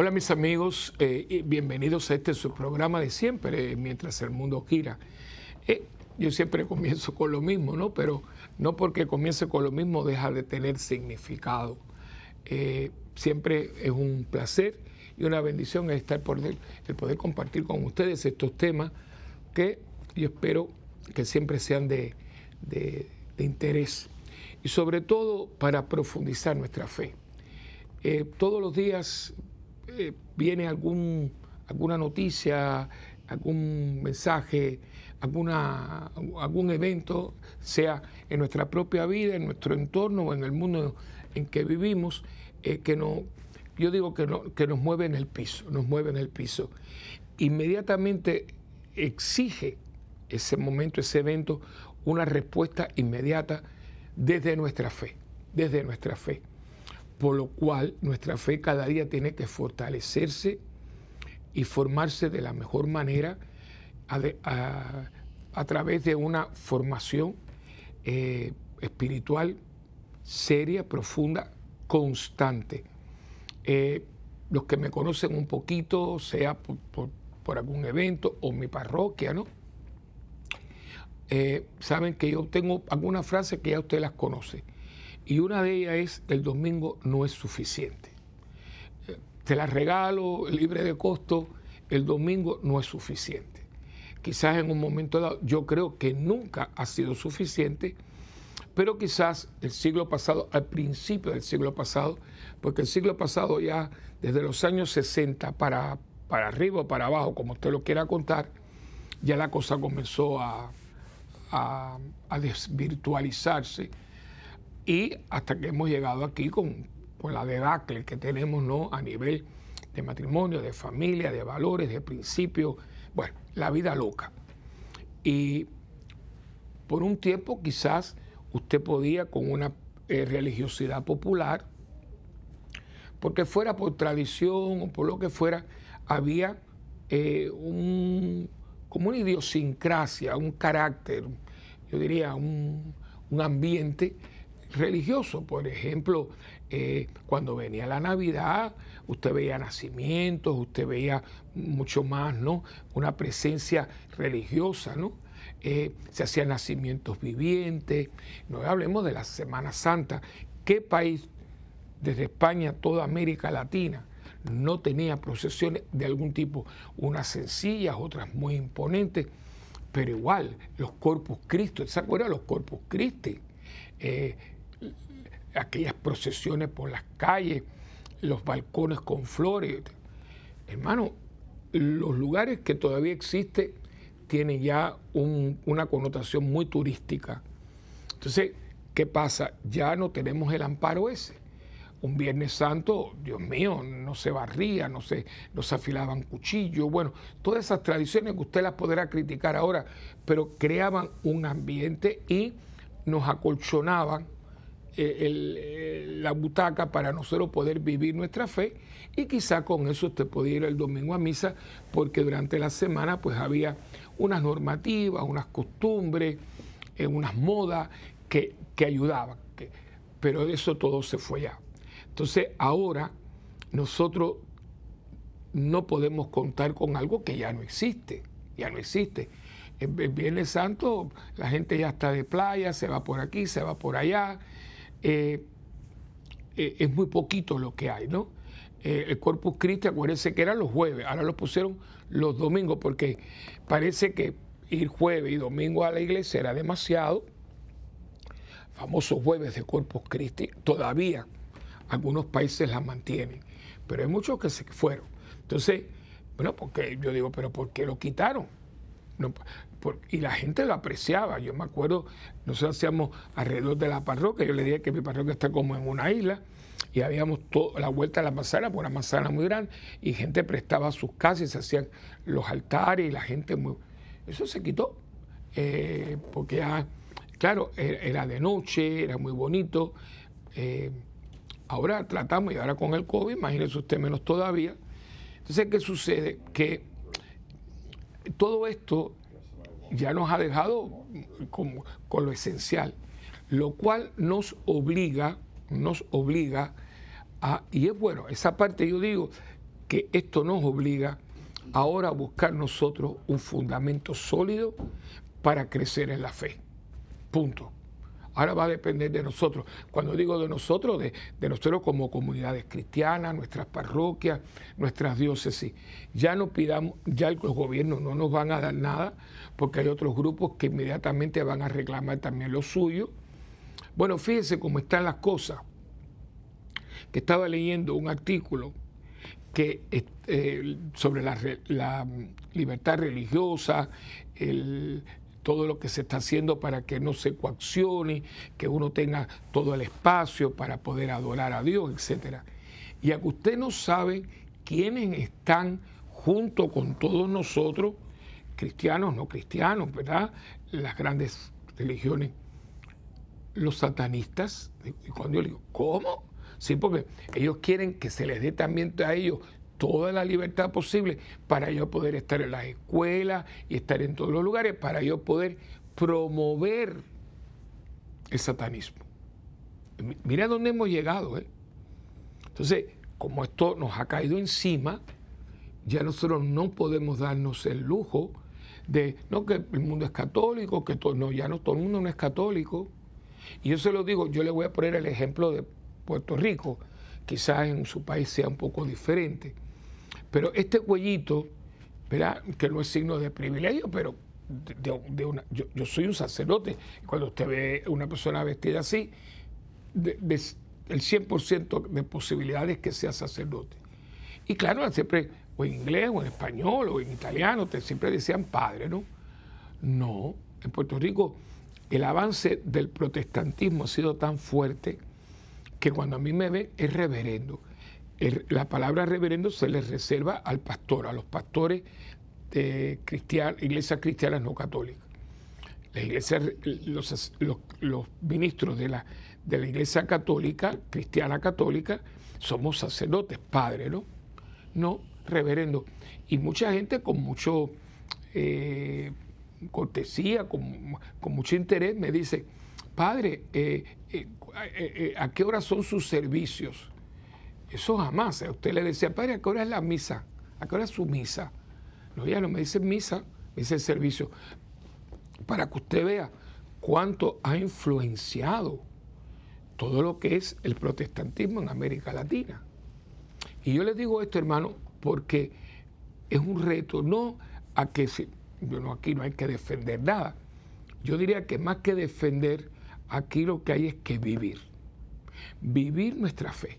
Hola mis amigos, eh, bienvenidos a este su programa de siempre, mientras el mundo gira. Eh, yo siempre comienzo con lo mismo, ¿no? Pero no porque comience con lo mismo deja de tener significado. Eh, siempre es un placer y una bendición estar por el, poder compartir con ustedes estos temas que yo espero que siempre sean de, de interés y sobre todo para profundizar nuestra fe. todos los días eh, viene algún, alguna noticia, algún mensaje, alguna, algún evento, sea en nuestra propia vida, en nuestro entorno o en el mundo en que vivimos, eh, que no, yo digo que, no, que nos mueve en el piso, nos mueve en el piso. Inmediatamente exige ese momento, ese evento, una respuesta inmediata desde nuestra fe, desde nuestra fe por lo cual nuestra fe cada día tiene que fortalecerse y formarse de la mejor manera a, través de una formación eh, espiritual seria, profunda, constante. Eh, los que me conocen un poquito, sea por, algún evento o mi parroquia, ¿no? Eh, saben que yo tengo algunas frases que ya usted las conoce. Y una de ellas es, el domingo no es suficiente. Te la regalo libre de costo, el domingo no es suficiente. Quizás en un momento dado, yo creo que nunca ha sido suficiente, pero quizás el siglo pasado, al principio del siglo pasado, porque el siglo pasado ya desde los años 60 para, para arriba o para abajo, como usted lo quiera contar, ya la cosa comenzó a, a desvirtualizarse y hasta que hemos llegado aquí con, la debacle que tenemos ¿no? a nivel de matrimonio, de familia, de valores, de principios, bueno, la vida loca. Y por un tiempo quizás usted podía con una eh, religiosidad popular, porque fuera por tradición o por lo que fuera, había eh, un, como una idiosincrasia, un carácter, yo diría un, un ambiente religioso. Por ejemplo, eh, cuando venía la Navidad, usted veía nacimientos, usted veía mucho más, ¿no? Una presencia religiosa, ¿no? Eh, se hacían nacimientos vivientes. No hablemos de la Semana Santa. ¿Qué país, desde España, toda América Latina, no tenía procesiones de algún tipo? Unas sencillas, otras muy imponentes, pero igual, los Corpus Christi, ¿se acuerda de los Corpus Christi? Eh, aquellas procesiones por las calles, los balcones con flores. Hermano, los lugares que todavía existen tienen ya una connotación muy turística. Entonces, ¿qué pasa? Ya no tenemos el amparo ese. Un Viernes Santo, Dios mío, no se barría, no se, no se afilaban cuchillos, bueno, todas esas tradiciones que usted las podrá criticar ahora, pero creaban un ambiente y nos acolchonaban eh, la butaca para nosotros poder vivir nuestra fe y quizá con eso usted podía ir el domingo a misa porque durante la semana pues había unas normativas, unas costumbres, eh, unas modas que, ayudaban, pero eso todo se fue ya. Entonces ahora nosotros no podemos contar con algo que ya no existe, ya no existe. El Viernes Santo la gente ya está de playa, se va por aquí, se va por allá, eh, eh, es muy poquito lo que hay, ¿no? Eh, el Corpus Christi, acuérdense que eran los jueves, ahora lo pusieron los domingos, porque parece que ir jueves y domingo a la iglesia era demasiado. Famosos jueves de Corpus Christi, todavía algunos países la mantienen, pero hay muchos que se fueron. Entonces, bueno, porque yo digo, pero ¿por qué lo quitaron? Y la gente lo apreciaba. Yo me acuerdo, nosotros hacíamos alrededor de la parroquia, yo le dije que mi parroquia está como en una isla, y habíamos la vuelta a la manzana, por una manzana muy grande, y gente prestaba sus casas y se hacían los altares, y la gente muy... Eso se quitó, eh, porque ya, claro, era de noche, era muy bonito. Eh, ahora tratamos, y ahora con el COVID, imagínese usted menos todavía. Entonces, ¿qué sucede? Que todo esto ya nos ha dejado con, con, lo esencial, lo cual nos obliga, nos obliga a, y es bueno, esa parte yo digo, que esto nos obliga ahora a buscar nosotros un fundamento sólido para crecer en la fe. Punto. Ahora va a depender de nosotros. Cuando digo de nosotros, de, nosotros como comunidades cristianas, nuestras parroquias, nuestras diócesis. Ya no pidamos, ya los gobiernos no nos van a dar nada, porque hay otros grupos que inmediatamente van a reclamar también lo suyo. Bueno, fíjense cómo están las cosas. Que estaba leyendo un artículo que, eh, sobre la, la, libertad religiosa, el, todo lo que se está haciendo para que no se coaccione, que uno tenga todo el espacio para poder adorar a Dios, etc. Y a que usted no sabe quiénes están junto con todos nosotros, cristianos, no cristianos, ¿verdad? Las grandes religiones, los satanistas. Y cuando yo digo, ¿cómo? Sí, porque ellos quieren que se les dé también a ellos toda la libertad posible para yo poder estar en las escuelas y estar en todos los lugares, para yo poder promover el satanismo. Mira dónde hemos llegado. ¿eh? Entonces, como esto nos ha caído encima, ya nosotros no podemos darnos el lujo de, no que el mundo es católico, que todo, no, ya no, todo el mundo no es católico. Y yo se lo digo, yo le voy a poner el ejemplo de Puerto Rico, quizás en su país sea un poco diferente. Pero este cuellito, que no es signo de privilegio, pero de, yo, soy un sacerdote. Cuando usted ve una persona vestida así, el 100% de posibilidades que sea sacerdote. Y claro, siempre, o en inglés, o en español, o en italiano, te siempre decían padre, ¿no? No, en Puerto Rico el avance del protestantismo ha sido tan fuerte que cuando a mí me ven es reverendo la palabra reverendo se le reserva al pastor, a los pastores de iglesias cristianas no católicas. los, ministros de la, de la iglesia católica, cristiana católica, somos sacerdotes, padres, ¿no? No, reverendo. Y mucha gente con mucho eh, cortesía, con, mucho interés, me dice, padre, eh, eh, ¿a qué hora son sus servicios? Eso jamás. A usted le decía, padre, ¿a qué hora es la misa? ¿A qué hora es su misa? No, ya no me dice misa, me dice servicio. Para que usted vea cuánto ha influenciado todo lo que es el protestantismo en América Latina. Y yo les digo esto, hermano, porque es un reto, no a que si, bueno, aquí no hay que defender nada. Yo diría que más que defender, aquí lo que hay es que vivir. Vivir nuestra fe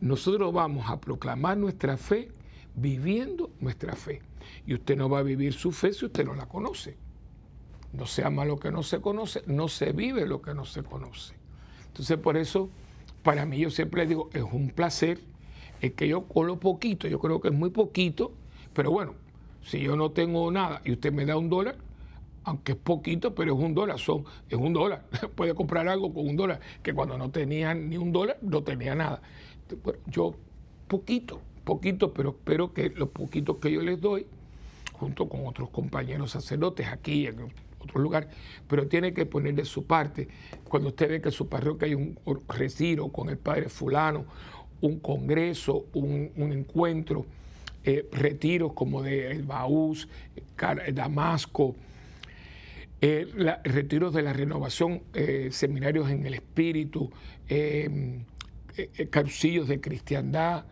nosotros vamos a proclamar nuestra fe viviendo nuestra fe. Y usted no va a vivir su fe si usted no la conoce. No se ama lo que no se conoce, no se vive lo que no se conoce. Entonces, por eso, para mí, yo siempre digo, es un placer, es que yo con lo poquito, yo creo que es muy poquito, pero bueno, si yo no tengo nada y usted me da un dólar, aunque es poquito, pero es un dólar, son, es un dólar. Puede comprar algo con un dólar, que cuando no tenía ni un dólar, no tenía nada yo poquito, poquito, pero espero que los poquitos que yo les doy, junto con otros compañeros sacerdotes aquí en otro lugar, pero tiene que poner de su parte. Cuando usted ve que en su parroquia hay un retiro con el padre fulano, un congreso, un, encuentro, eh, retiros como de El Baús, Damasco, eh, retiros de la renovación, eh, seminarios en el espíritu, eh, eh, de cristiandad,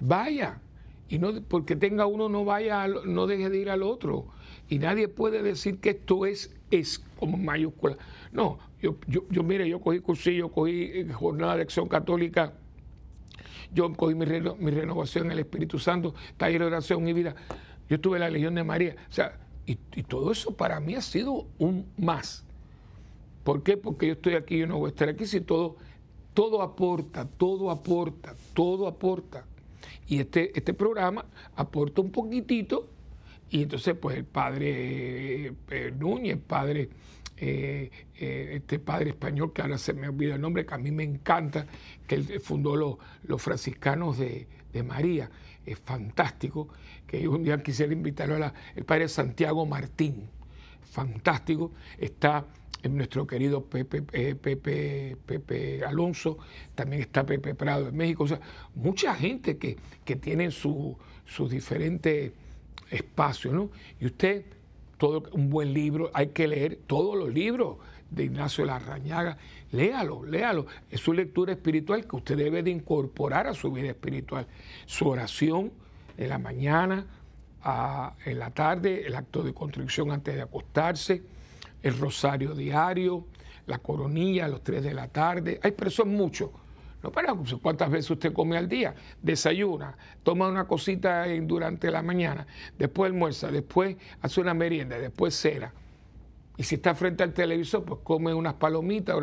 vaya. Y no porque tenga uno no vaya, no deje de ir al otro. Y nadie puede decir que esto es, es como mayúscula. No, yo, yo, yo mire, yo cogí cursillo, cogí jornada de acción católica, yo cogí mi, mi renovación en el Espíritu Santo, taller de oración, mi vida. Yo tuve la Legión de María. O sea, y, todo eso para mí ha sido un más. ¿Por qué? Porque yo estoy aquí, yo no voy a estar aquí si todo todo aporta, todo aporta, todo aporta. Y este, este programa aporta un poquitito y entonces pues el padre eh, Núñez, padre, eh, eh, este padre español que ahora se me olvida el nombre, que a mí me encanta, que él fundó los, franciscanos de, María, es fantástico, que un día quisiera invitarlo a la, el padre Santiago Martín, fantástico, está nuestro querido Pepe, eh, Pepe, Pepe, Alonso, también está Pepe Prado en México, o sea, mucha gente que, que tiene sus diferentes espacios, ¿no? Y usted, todo un buen libro, hay que leer todos los libros de Ignacio Larrañaga, léalo, léalo, es su lectura espiritual que usted debe de incorporar a su vida espiritual, su oración en la mañana, en la tarde, el acto de contrición antes de acostarse, el rosario diario, la coronilla a los 3 de la tarde. Hay personas mucho. No para cuántas veces usted come al día, desayuna, toma una cosita durante la mañana, después almuerza, después hace una merienda, después cena. Y si está frente al televisor, pues come unas palomitas,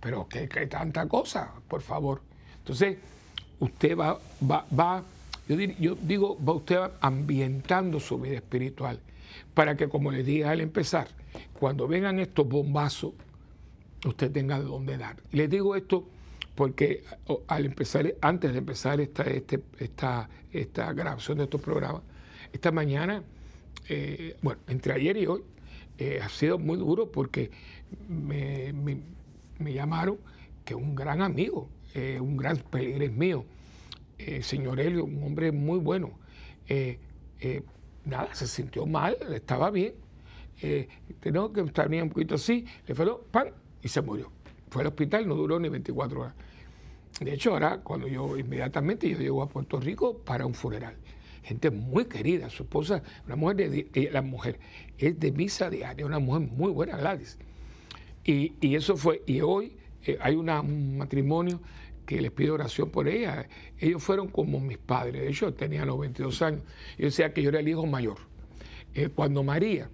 pero que, tanta cosa, por favor. Entonces, usted va, va, va yo, yo digo, va usted ambientando su vida espiritual para que, como les dije al empezar, cuando vengan estos bombazos, usted tenga de dónde dar. Y les digo esto porque al empezar, antes de empezar esta, este, esta, esta grabación de estos programas, esta mañana, eh, bueno, entre ayer y hoy, eh, ha sido muy duro porque me, llamaron que un gran amigo, eh, un gran peligres mío, señor Helio, un hombre muy bueno, nada, se sintió mal, estaba bien, eh, tengo que estar un poquito así, le fue pan y se murió. Fue al hospital, no duró ni 24 horas. De hecho, ahora, cuando yo inmediatamente yo llego a Puerto Rico para un funeral. Gente muy querida, su esposa, una mujer de, eh, la mujer es de misa diaria, una mujer muy buena, Gladys. Y, y eso fue, y hoy eh, hay un matrimonio que les pido oración por ella. Ellos fueron como mis padres, de hecho tenía 92 años. Yo decía que yo era el hijo mayor. Eh, cuando María,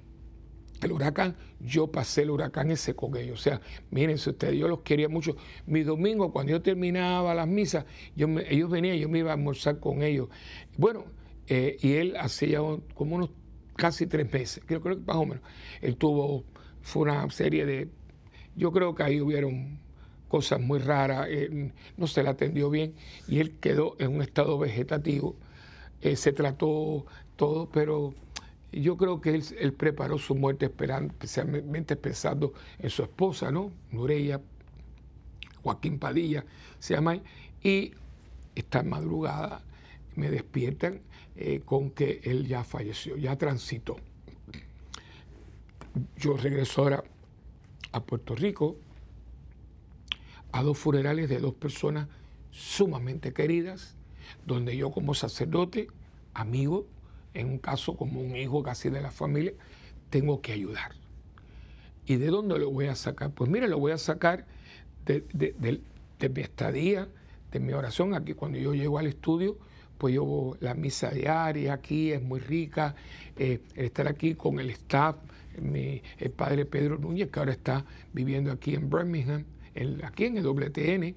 el huracán, yo pasé el huracán ese con ellos. O sea, mírense ustedes, yo los quería mucho. Mi domingo, cuando yo terminaba las misas, yo ellos venían, yo me iba a almorzar con ellos. Bueno, eh, y él hacía como unos casi tres meses, creo, creo que más o menos. Él tuvo, fue una serie de, yo creo que ahí hubieron cosas muy raras, no se le atendió bien y él quedó en un estado vegetativo. Eh, se trató todo, pero yo creo que él, preparó su muerte esperando, especialmente pensando en su esposa, ¿no? Nureya, Joaquín Padilla, se llama, y esta madrugada me despiertan eh, con que él ya falleció, ya transitó. Yo regreso ahora a Puerto Rico, a dos funerales de dos personas sumamente queridas, donde yo como sacerdote, amigo, en un caso como un hijo casi de la familia, tengo que ayudar. ¿Y de dónde lo voy a sacar? Pues mire, lo voy a sacar de, mi estadía, de mi oración. Aquí cuando yo llego al estudio, pues yo la misa diaria aquí es muy rica, eh, estar aquí con el staff, mi, el padre Pedro Núñez, que ahora está viviendo aquí en Birmingham, aquí en el WTN,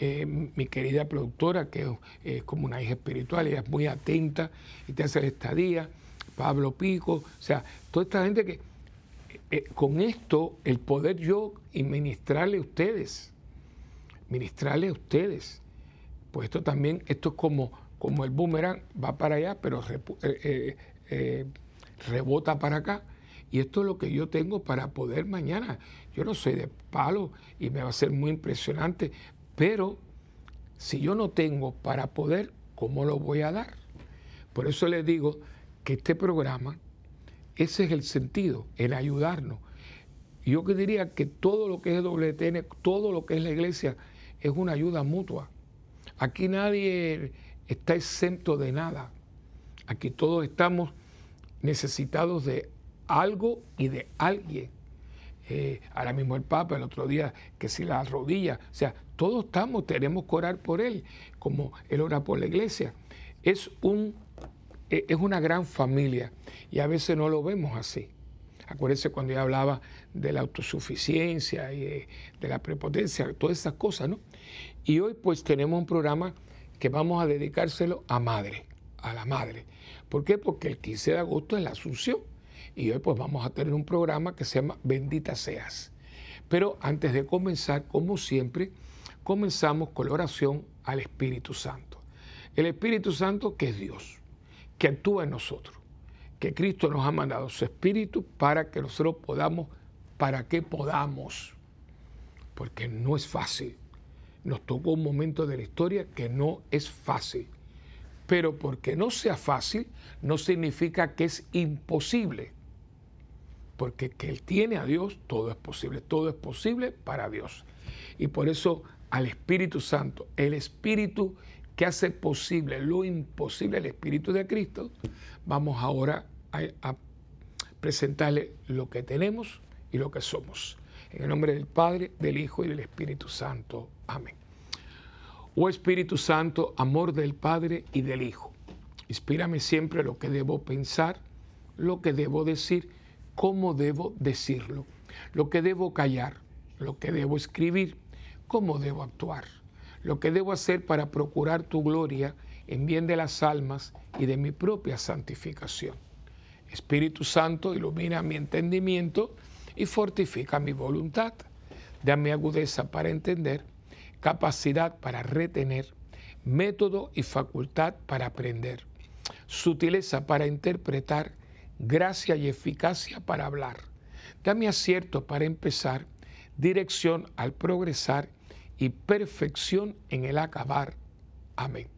eh, mi querida productora, que es como una hija espiritual, ella es muy atenta y te hace la estadía, Pablo Pico, o sea, toda esta gente que eh, con esto, el poder yo y ministrarle a ustedes, ministrarle a ustedes, pues esto también, esto es como, como el boomerang, va para allá, pero eh, rebota para acá. Y esto es lo que yo tengo para poder mañana. Yo no soy de palo y me va a ser muy impresionante, pero si yo no tengo para poder, ¿cómo lo voy a dar? Por eso les digo que este programa, ese es el sentido, el ayudarnos. Yo diría que todo lo que es WTN, todo lo que es la iglesia, es una ayuda mutua. Aquí nadie está exento de nada. Aquí todos estamos necesitados de algo y de alguien. Eh, ahora mismo el Papa, el otro día, que si la rodilla, o sea, todos estamos, tenemos que orar por él, como él ora por la iglesia. Es, un, eh, es una gran familia y a veces no lo vemos así. Acuérdense cuando yo hablaba de la autosuficiencia y de, de la prepotencia, todas esas cosas, ¿no? Y hoy pues tenemos un programa que vamos a dedicárselo a madre, a la madre. ¿Por qué? Porque el 15 de agosto es la Asunción. Y hoy pues vamos a tener un programa que se llama Bendita seas. Pero antes de comenzar, como siempre, comenzamos con la oración al Espíritu Santo. El Espíritu Santo que es Dios, que actúa en nosotros, que Cristo nos ha mandado su Espíritu para que nosotros podamos para que podamos, porque no es fácil. Nos tocó un momento de la historia que no es fácil. Pero porque no sea fácil, no significa que es imposible. Porque que Él tiene a Dios, todo es posible. Todo es posible para Dios. Y por eso al Espíritu Santo, el Espíritu que hace posible lo imposible, el Espíritu de Cristo, vamos ahora a, a presentarle lo que tenemos y lo que somos. En el nombre del Padre, del Hijo y del Espíritu Santo. Amén. Oh Espíritu Santo, amor del Padre y del Hijo, inspírame siempre lo que debo pensar, lo que debo decir, cómo debo decirlo, lo que debo callar, lo que debo escribir, cómo debo actuar, lo que debo hacer para procurar tu gloria en bien de las almas y de mi propia santificación. Espíritu Santo, ilumina mi entendimiento y fortifica mi voluntad. Dame agudeza para entender, capacidad para retener, método y facultad para aprender, sutileza para interpretar, gracia y eficacia para hablar. Dame acierto para empezar, dirección al progresar y perfección en el acabar. Amén.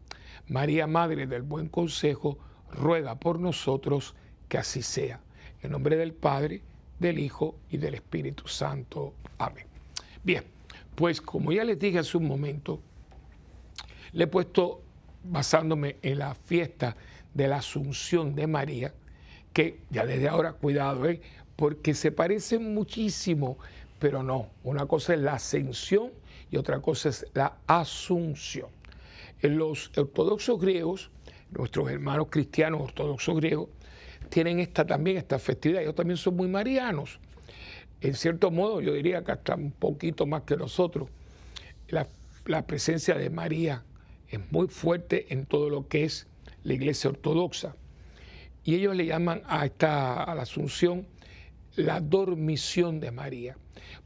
María, Madre del Buen Consejo, ruega por nosotros que así sea. En nombre del Padre, del Hijo y del Espíritu Santo. Amén. Bien, pues como ya les dije hace un momento, le he puesto, basándome en la fiesta de la Asunción de María, que ya desde ahora, cuidado, ¿eh? porque se parecen muchísimo, pero no, una cosa es la ascensión y otra cosa es la asunción. En los ortodoxos griegos, nuestros hermanos cristianos ortodoxos griegos, tienen esta también, esta festividad. Ellos también son muy marianos. En cierto modo, yo diría que hasta un poquito más que nosotros. La, presencia de María es muy fuerte en todo lo que es la iglesia ortodoxa. Y ellos le llaman a, esta, a la Asunción la dormición de María.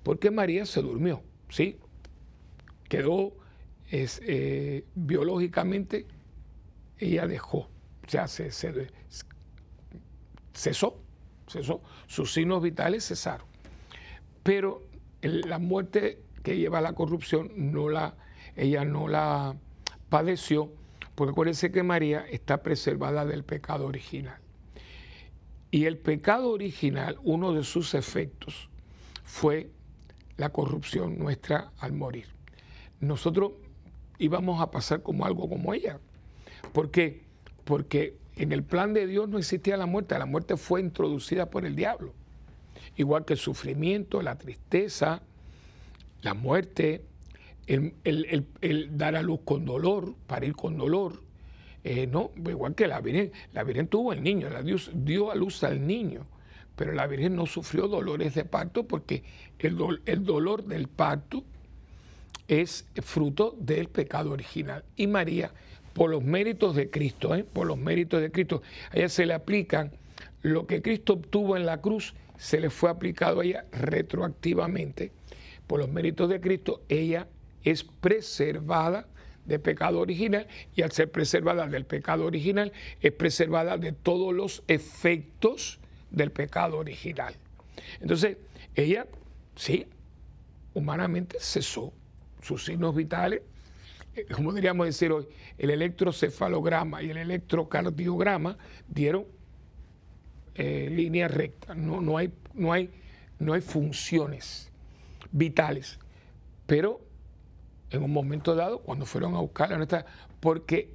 Porque María se durmió, ¿sí? Quedó eh, biológicamente, ella dejó, o sea, se, se, cesó, cesó, sus signos vitales cesaron. Pero la muerte que lleva la corrupción, no la, ella no la padeció, porque acuérdense que María está preservada del pecado original. Y el pecado original, uno de sus efectos, fue la corrupción nuestra al morir. Nosotros íbamos a pasar como algo como ella. ¿Por qué? Porque en el plan de Dios no existía la muerte, la muerte fue introducida por el diablo. Igual que el sufrimiento, la tristeza, la muerte, el, dar a luz con dolor, parir con dolor. Eh, no, igual que la Virgen, la Virgen tuvo el niño, Dios dio a luz al niño, pero la Virgen no sufrió dolores de parto porque el, el dolor del parto es fruto del pecado original. Y María por los méritos de Cristo, ¿eh? por los méritos de Cristo. A ella se le aplican lo que Cristo obtuvo en la cruz, se le fue aplicado a ella retroactivamente. Por los méritos de Cristo, ella es preservada de pecado original y al ser preservada del pecado original, es preservada de todos los efectos del pecado original. Entonces, ella, sí, humanamente cesó sus signos vitales, como diríamos decir hoy, el electrocefalograma y el electrocardiograma dieron eh, línea recta. No, no, hay, no, hay, no hay funciones vitales. Pero en un momento dado, cuando fueron a buscarla, no porque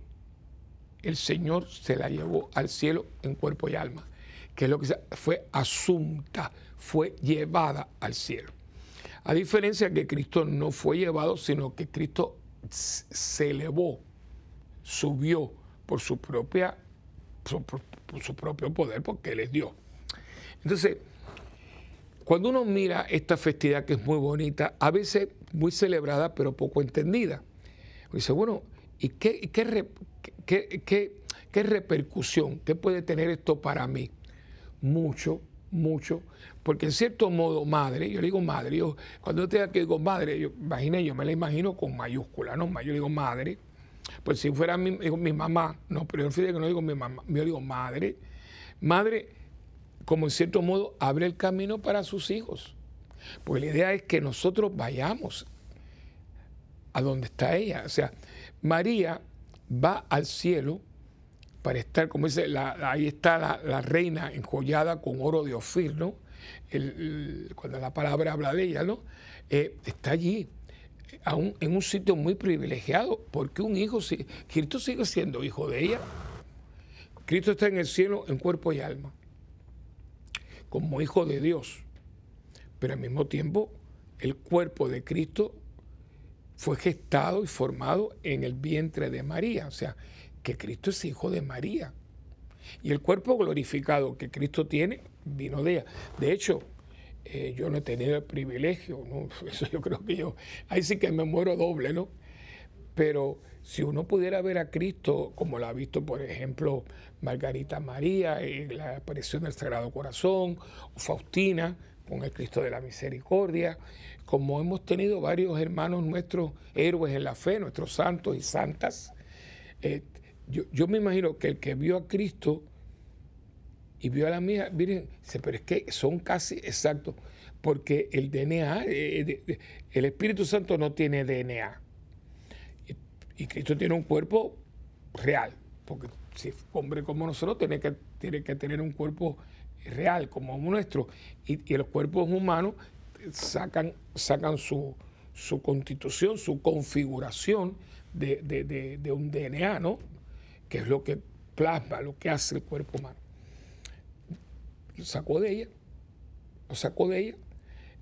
el Señor se la llevó al cielo en cuerpo y alma, que es lo que fue asunta, fue llevada al cielo. A diferencia que Cristo no fue llevado, sino que Cristo se elevó, subió por su propia su propio poder, porque Él es Dios. Entonces, cuando uno mira esta festividad que es muy bonita, a veces muy celebrada, pero poco entendida, dice, bueno, ¿y qué, qué, qué, qué repercusión, qué puede tener esto para mí? Mucho, mucho, porque en cierto modo, madre, yo le digo madre, yo, cuando yo te digo madre, yo, imagine, yo me la imagino con mayúscula, ¿no? Yo digo madre, pues si fuera mi, mi mamá, no, pero yo que no digo mi mamá, yo digo madre. Madre, como en cierto modo, abre el camino para sus hijos. Porque la idea es que nosotros vayamos a donde está ella. O sea, María va al cielo para estar, como dice, ahí está la, reina enjollada con oro de Ofir, ¿no? cuando la palabra habla de ella, ¿no? Eh, está allí, en un sitio muy privilegiado, porque un hijo, Cristo sigue siendo hijo de ella. Cristo está en el cielo en cuerpo y alma, como hijo de Dios, pero al mismo tiempo el cuerpo de Cristo fue gestado y formado en el vientre de María, o sea, que Cristo es hijo de María. Y el cuerpo glorificado que Cristo tiene vino de ella. De hecho, eh, yo no he tenido el privilegio, ¿no? eso yo creo que yo, ahí sí que me muero doble, ¿no? Pero si uno pudiera ver a Cristo como lo ha visto, por ejemplo, Margarita María en la aparición del Sagrado Corazón, Faustina con el Cristo de la Misericordia, como hemos tenido varios hermanos nuestros héroes en la fe, nuestros santos y santas, eh, yo, yo, me imagino que el que vio a Cristo y vio a la mía, miren, pero es que son casi exactos, porque el DNA, eh, el Espíritu Santo no tiene DNA. Y, Cristo tiene un cuerpo real, porque si hombre como nosotros, tiene que, tiene que tener un cuerpo real como nuestro. Y, los cuerpos humanos sacan, sacan su, su constitución, su configuración de, de un DNA, ¿no? Que es lo que plasma, lo que hace el cuerpo humano lo sacó de ella, lo sacó de ella.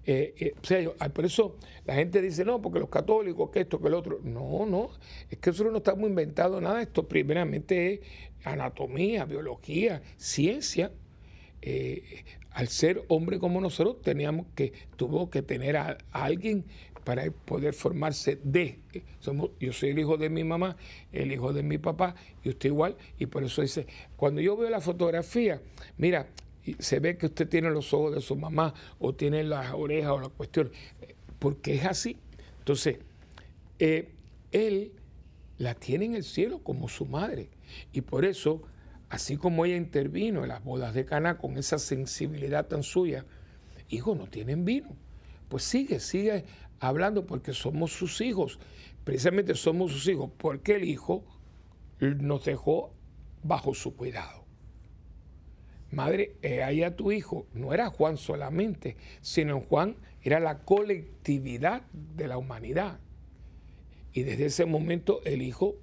Eh, eh, o sea, por eso la gente dice, no, porque los católicos, que esto, que el otro. No, no, es que nosotros no estamos inventando nada. Esto primeramente es anatomía, biología, ciencia. Eh, al ser hombre como nosotros, teníamos que, tuvo que tener a, alguien para poder formarse de. Somos, yo soy el hijo de mi mamá, el hijo de mi papá, y usted igual. Y por eso dice, cuando yo veo la fotografía, mira, se ve que usted tiene los ojos de su mamá o tiene las orejas o la cuestión, porque es así. Entonces, eh, él la tiene en el cielo como su madre. Y por eso, así como ella intervino en las bodas de Cana con esa sensibilidad tan suya, hijo, no tienen vino. Pues sigue, sigue hablando porque somos sus hijos. Precisamente somos sus hijos porque el hijo nos dejó bajo su cuidado. Madre, ahí a tu hijo. No era Juan solamente, sino Juan era la colectividad de la humanidad. Y desde ese momento el hijo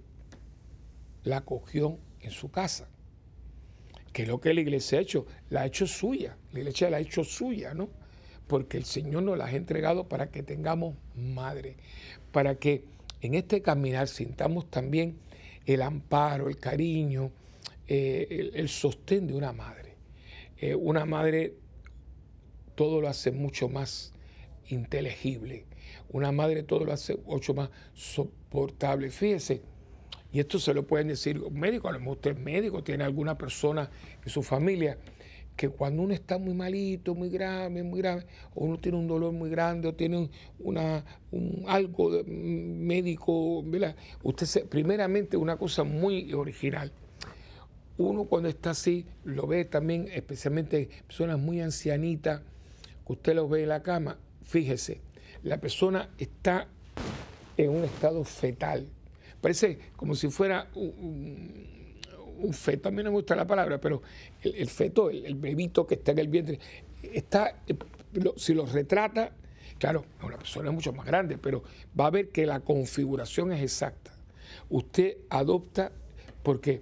la cogió en su casa. Que es lo que la iglesia ha hecho, la ha hecho suya. La iglesia la ha hecho suya, ¿no? Porque el Señor nos la ha entregado para que tengamos madre. Para que en este caminar sintamos también el amparo, el cariño, eh, el sostén de una madre. Eh, una madre todo lo hace mucho más inteligible. Una madre todo lo hace mucho más soportable. Fíjese, y esto se lo pueden decir un médico, a lo mejor usted es médico, tiene alguna persona en su familia, que cuando uno está muy malito, muy grave, muy grave, o uno tiene un dolor muy grande, o tiene una, un, algo médico, ¿verdad? Usted, se, primeramente, una cosa muy original, uno cuando está así lo ve también, especialmente personas muy ancianitas, que usted lo ve en la cama, fíjese, la persona está en un estado fetal. Parece como si fuera un, feto, a mí no me gusta la palabra, pero el, feto, el, bebito que está en el vientre, está, si lo retrata, claro, una persona mucho más grande, pero va a ver que la configuración es exacta. Usted adopta, porque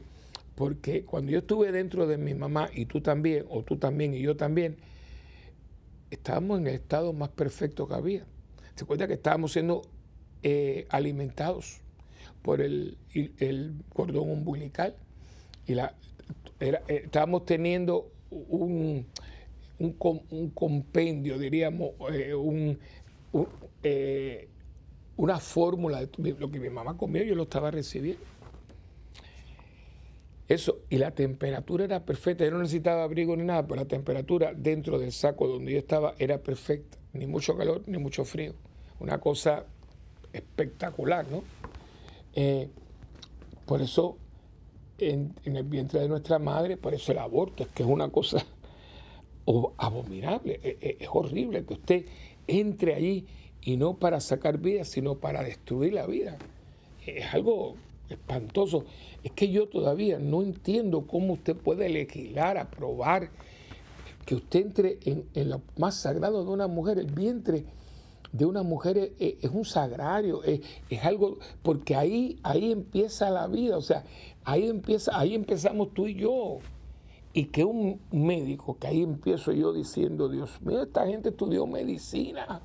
porque cuando yo estuve dentro de mi mamá, y tú también, o tú también, y yo también, estábamos en el estado más perfecto que había. Se cuenta que estábamos siendo eh, alimentados por el, cordón umbilical y la, eh, estábamos teniendo un, un, compendio, diríamos, eh, un, una fórmula de lo que mi mamá comía, yo lo estaba recibiendo. Eso, y la temperatura era perfecta. Yo no necesitaba abrigo ni nada, pero la temperatura dentro del saco donde yo estaba era perfecta. Ni mucho calor, ni mucho frío. Una cosa espectacular, ¿no? Eh, por eso, en, el vientre de nuestra madre, por eso el aborto, es que es una cosa abominable, e, e, es, horrible que usted entre allí y no para sacar vida, sino para destruir la vida. Es algo espantoso. Es que yo todavía no entiendo cómo usted puede legislar, aprobar que usted entre en, lo más sagrado de una mujer, el vientre de una mujer es, un sagrario, es, es, algo, porque ahí, ahí empieza la vida, o sea, ahí empieza, ahí empezamos tú y yo. Y que un médico, que ahí empiezo yo diciendo, Dios mío, esta gente estudió medicina.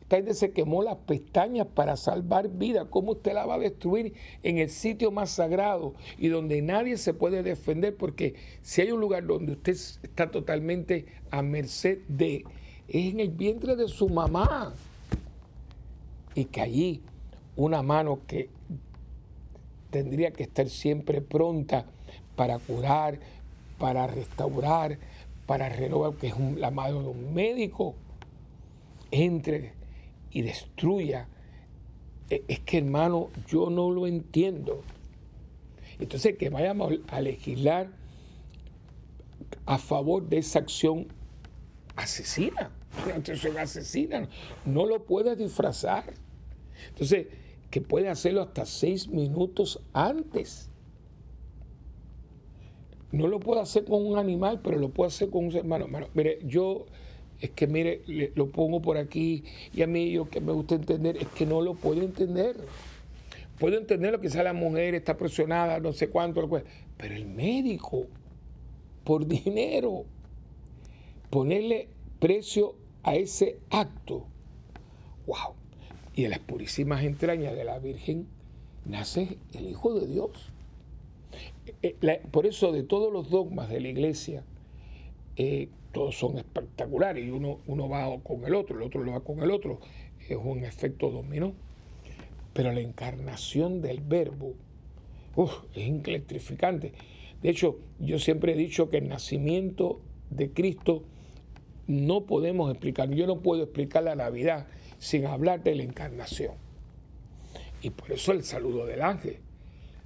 Esta gente se quemó las pestañas para salvar vida. ¿Cómo usted la va a destruir en el sitio más sagrado y donde nadie se puede defender? Porque si hay un lugar donde usted está totalmente a merced de, es en el vientre de su mamá. Y que allí una mano que tendría que estar siempre pronta para curar, para restaurar, para renovar, que es la mano de un médico, entre y destruya. E, es que hermano, yo no lo entiendo. Entonces, que vayamos a legislar a favor de esa acción asesina, una acción asesina, no lo puede disfrazar. Entonces, que puede hacerlo hasta seis minutos antes no lo puedo hacer con un animal, pero lo puedo hacer con un ser humano. mire, yo es que, mire, lo pongo por aquí y a mí lo que me gusta entender es que no lo puedo entender. Puedo entender lo que sea la mujer, está presionada, no sé cuánto, pero el médico, por dinero, ponerle precio a ese acto, wow. Y en las purísimas entrañas de la Virgen nace el Hijo de Dios. Eh, por eso de todos los dogmas de la iglesia, eh, todos son espectaculares y uno, uno va con el otro, el otro lo va con el otro, es un efecto dominó. Pero la encarnación del verbo es electrificante. De hecho, yo siempre he dicho que el nacimiento de Cristo no podemos explicar, yo no puedo explicar la Navidad sin hablar de la encarnación. Y por eso el saludo del ángel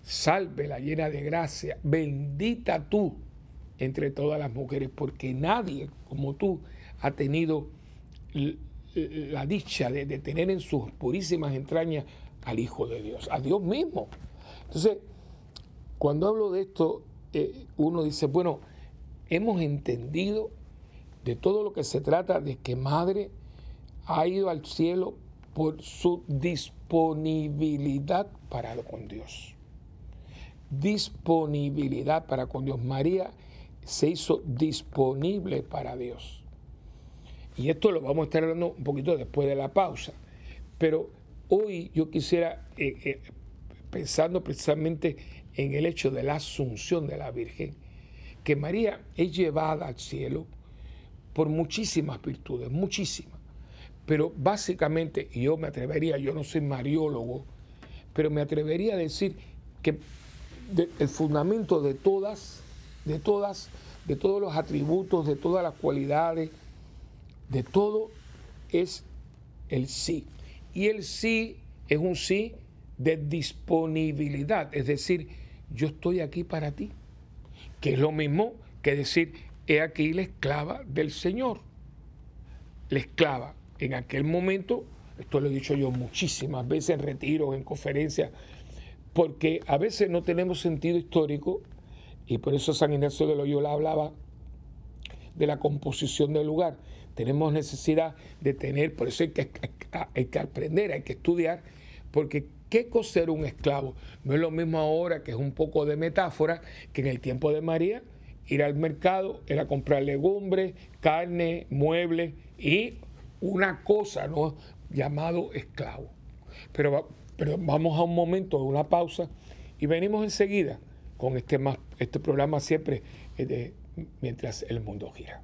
salve la llena de gracia, bendita tú entre todas las mujeres, porque nadie como tú ha tenido la dicha de, tener en sus purísimas entrañas al Hijo de Dios, a Dios mismo. Entonces, cuando hablo de esto, eh, uno dice, bueno, hemos entendido de todo lo que se trata de que Madre ha ido al cielo por su disponibilidad para con Dios disponibilidad para con Dios. María se hizo disponible para Dios. Y esto lo vamos a estar hablando un poquito después de la pausa. Pero hoy yo quisiera, eh, eh, pensando precisamente en el hecho de la asunción de la Virgen, que María es llevada al cielo por muchísimas virtudes, muchísimas. Pero básicamente, y yo me atrevería, yo no soy mariólogo, pero me atrevería a decir que el fundamento de todas, de todas, de todos los atributos, de todas las cualidades, de todo es el sí. Y el sí es un sí de disponibilidad, es decir, yo estoy aquí para ti, que es lo mismo que decir, he aquí la esclava del Señor. La esclava en aquel momento, esto lo he dicho yo muchísimas veces en retiros, en conferencias, porque a veces no tenemos sentido histórico y por eso San Ignacio de Loyola hablaba de la composición del lugar. Tenemos necesidad de tener, por eso hay que, hay que aprender, hay que estudiar, porque ¿qué cosa era un esclavo? No es lo mismo ahora, que es un poco de metáfora, que en el tiempo de María, ir al mercado era comprar legumbres, carne, muebles y una cosa, ¿no? Llamado esclavo. Pero pero vamos a un momento, a una pausa, y venimos enseguida con este, más, este programa siempre de mientras el mundo gira.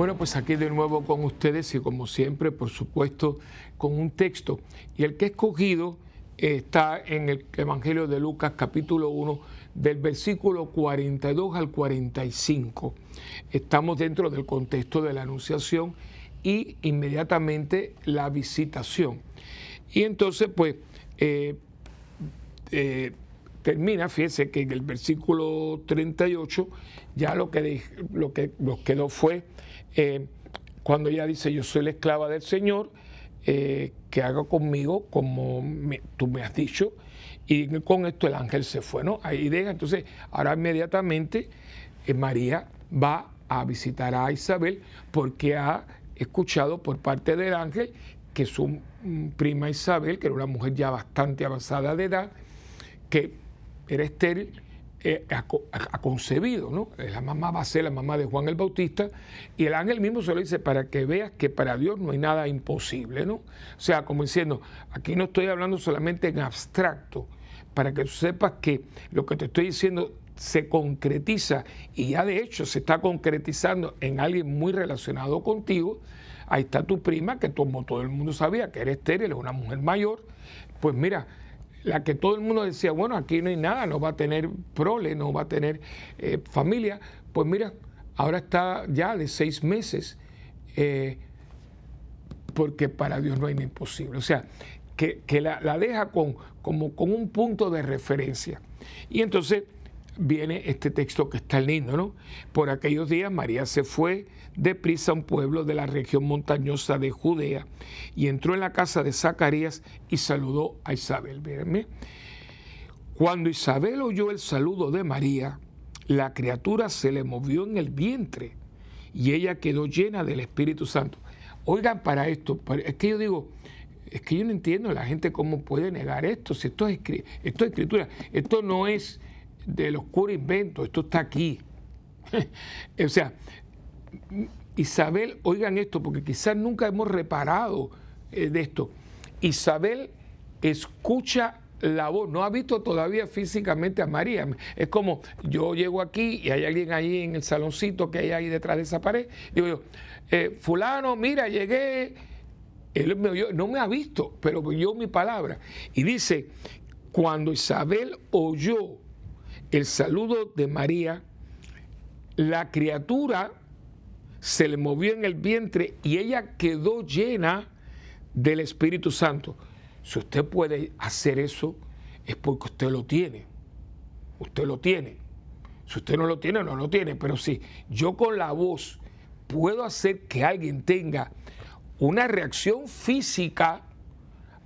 Bueno, pues aquí de nuevo con ustedes y como siempre, por supuesto, con un texto. Y el que he escogido está en el Evangelio de Lucas capítulo 1 del versículo 42 al 45. Estamos dentro del contexto de la anunciación y inmediatamente la visitación. Y entonces, pues, eh, eh, termina, fíjese que en el versículo 38 ya lo que, lo que nos quedó fue eh, cuando ella dice, yo soy la esclava del Señor, que haga conmigo como tú me has dicho, y con esto el ángel se fue, ¿no? Ahí deja, entonces ahora inmediatamente María va a visitar a Isabel porque ha escuchado por parte del ángel que su mm, prima Isabel, que era una mujer ya bastante avanzada de edad, que era estéril, eh, ha, concebido, ¿no? La mamá va a ser la mamá de Juan el Bautista y el ángel mismo se lo dice para que veas que para Dios no hay nada imposible, ¿no? O sea, como diciendo, aquí no estoy hablando solamente en abstracto, para que tú sepas que lo que te estoy diciendo se concretiza y ya de hecho se está concretizando en alguien muy relacionado contigo, ahí está tu prima, que como todo el mundo sabía que era estéril, es una mujer mayor, pues mira, la que todo el mundo decía, bueno, aquí no hay nada, no va a tener prole, no va a tener eh, familia, pues mira, ahora está ya de seis meses, eh, porque para Dios no hay nada imposible. O sea, que, la, la, deja con, como, con un punto de referencia. Y entonces viene este texto que está lindo, ¿no? Por aquellos días María se fue deprisa a un pueblo de la región montañosa de Judea y entró en la casa de Zacarías y saludó a Isabel. Cuando Isabel oyó el saludo de María, la criatura se le movió en el vientre y ella quedó llena del Espíritu Santo. Oigan para esto, es que yo digo, es que yo no entiendo la gente cómo puede negar esto, si esto es, esto es escritura, esto no es del oscuro invento, esto está aquí. o sea, Isabel, oigan esto, porque quizás nunca hemos reparado eh, de esto. Isabel escucha la voz, no ha visto todavía físicamente a María. Es como yo llego aquí y hay alguien ahí en el saloncito que hay ahí detrás de esa pared. Digo yo, eh, fulano, mira, llegué. Él no me ha visto, pero oyó mi palabra. Y dice, cuando Isabel oyó el saludo de María, la criatura se le movió en el vientre y ella quedó llena del Espíritu Santo. Si usted puede hacer eso, es porque usted lo tiene. Usted lo tiene. Si usted no lo tiene, no lo tiene. Pero si yo con la voz puedo hacer que alguien tenga una reacción física,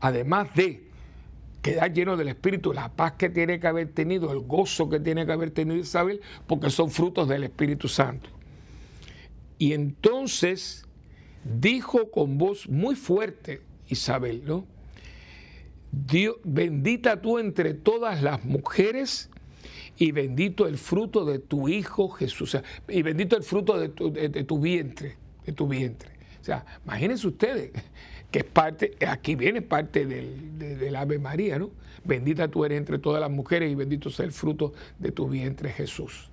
además de quedar lleno del Espíritu, la paz que tiene que haber tenido, el gozo que tiene que haber tenido Isabel, porque son frutos del Espíritu Santo. Y entonces dijo con voz muy fuerte Isabel, ¿no? Dios, bendita tú entre todas las mujeres y bendito el fruto de tu hijo Jesús, y bendito el fruto de tu, de tu vientre, de tu vientre. O sea, imagínense ustedes, que es parte, aquí viene parte del, Ave María, ¿no? Bendita tú eres entre todas las mujeres y bendito sea el fruto de tu vientre Jesús.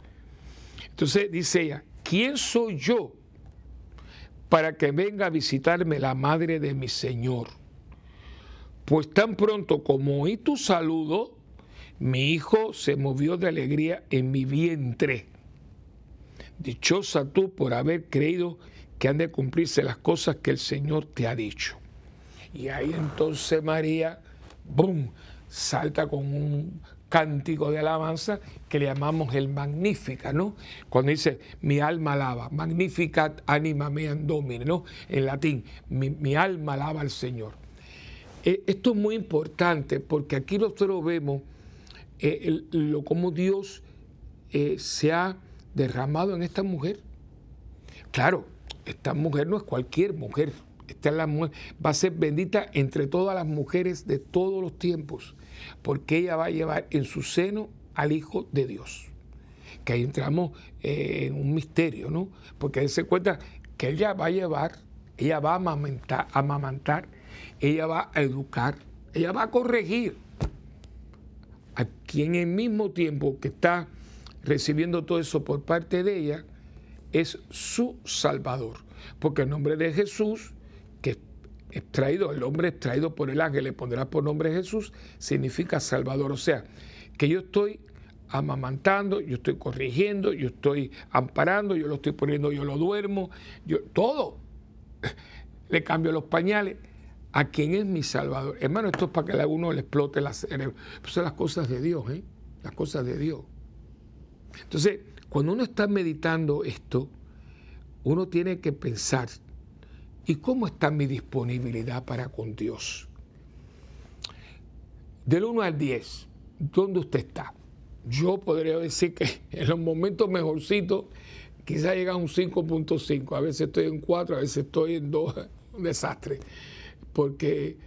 Entonces dice ella, ¿quién soy yo para que venga a visitarme la madre de mi Señor? Pues tan pronto como oí tu saludo, mi hijo se movió de alegría en mi vientre. Dichosa tú por haber creído que han de cumplirse las cosas que el Señor te ha dicho. Y ahí entonces María, ¡boom!, salta con un cántico de alabanza que le llamamos el Magnífica, ¿no? Cuando dice, mi alma alaba, Magnificat anima meam domine, ¿no? En latín, mi, alma alaba al Señor. Eh, esto es muy importante porque aquí nosotros vemos eh, lo como Dios eh, se ha derramado en esta mujer. Claro, esta mujer no es cualquier mujer, esta la va a ser bendita entre todas las mujeres de todos los tiempos, porque ella va a llevar en su seno al Hijo de Dios. Que ahí entramos eh, en un misterio, ¿no? Porque se cuenta que ella va a llevar, ella va a amamantar, amamantar, ella va a educar, ella va a corregir a quien en el mismo tiempo que está recibiendo todo eso por parte de ella, es su Salvador. porque el nombre de Jesús, es traído, el hombre es traído por el ángel, le pondrá por nombre Jesús, significa Salvador. O sea, que yo estoy amamantando, yo estoy corrigiendo, yo estoy amparando, yo lo estoy poniendo, yo lo duermo, yo todo. Le cambio los pañales. ¿A quién es mi Salvador? Hermano, esto es para que a uno le explote la cerebro. Pues son las cosas de Dios, ¿eh? Las cosas de Dios. Entonces, cuando uno está meditando esto, uno tiene que pensar, ¿y cómo está mi disponibilidad para con Dios? Del 1 al 10, ¿dónde usted está? Yo podría decir que en los momentos mejorcitos quizá llega a un 5.5, a veces estoy en 4, a veces estoy en 2, un desastre, porque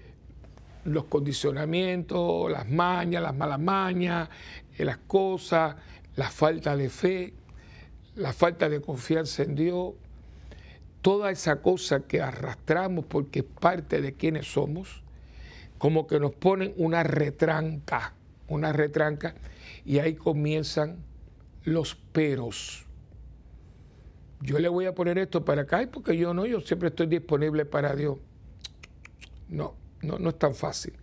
los condicionamientos, las mañas, las malas mañas, eh, las cosas, la falta de fe, la falta de confianza en Dios, toda esa cosa que arrastramos porque es parte de quienes somos, como que nos ponen una retranca, una retranca, y ahí comienzan los peros. Yo le voy a poner esto para acá, porque yo no, yo siempre estoy disponible para Dios. No, no, no es tan fácil.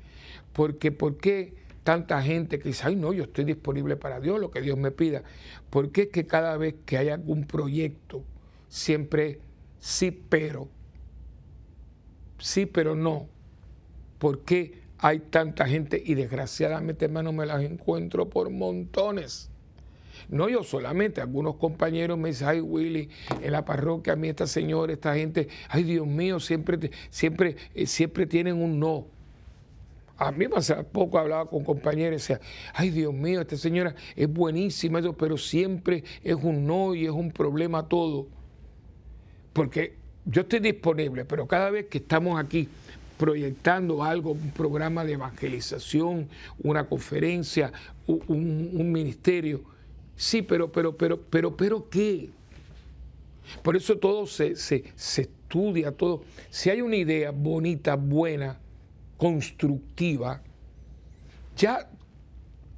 Porque, ¿por qué tanta gente que dice, ay no, yo estoy disponible para Dios, lo que Dios me pida? ¿Por qué es que cada vez que hay algún proyecto, siempre sí, pero, sí, pero no? ¿Por qué hay tanta gente? Y desgraciadamente, hermano, me las encuentro por montones. No yo solamente, algunos compañeros me dicen, ay Willy, en la parroquia, a mí esta señora, esta gente, ay Dios mío, siempre, siempre, eh, siempre tienen un no. A mí hace poco hablaba con compañeros y decía, ay Dios mío, esta señora es buenísima, pero siempre es un no y es un problema todo. Porque yo estoy disponible, pero cada vez que estamos aquí proyectando algo, un programa de evangelización, una conferencia, un, ministerio, sí, pero, pero, pero, pero, pero, ¿qué? Por eso todo se, se, se estudia, todo. Si hay una idea bonita, buena, constructiva, ya,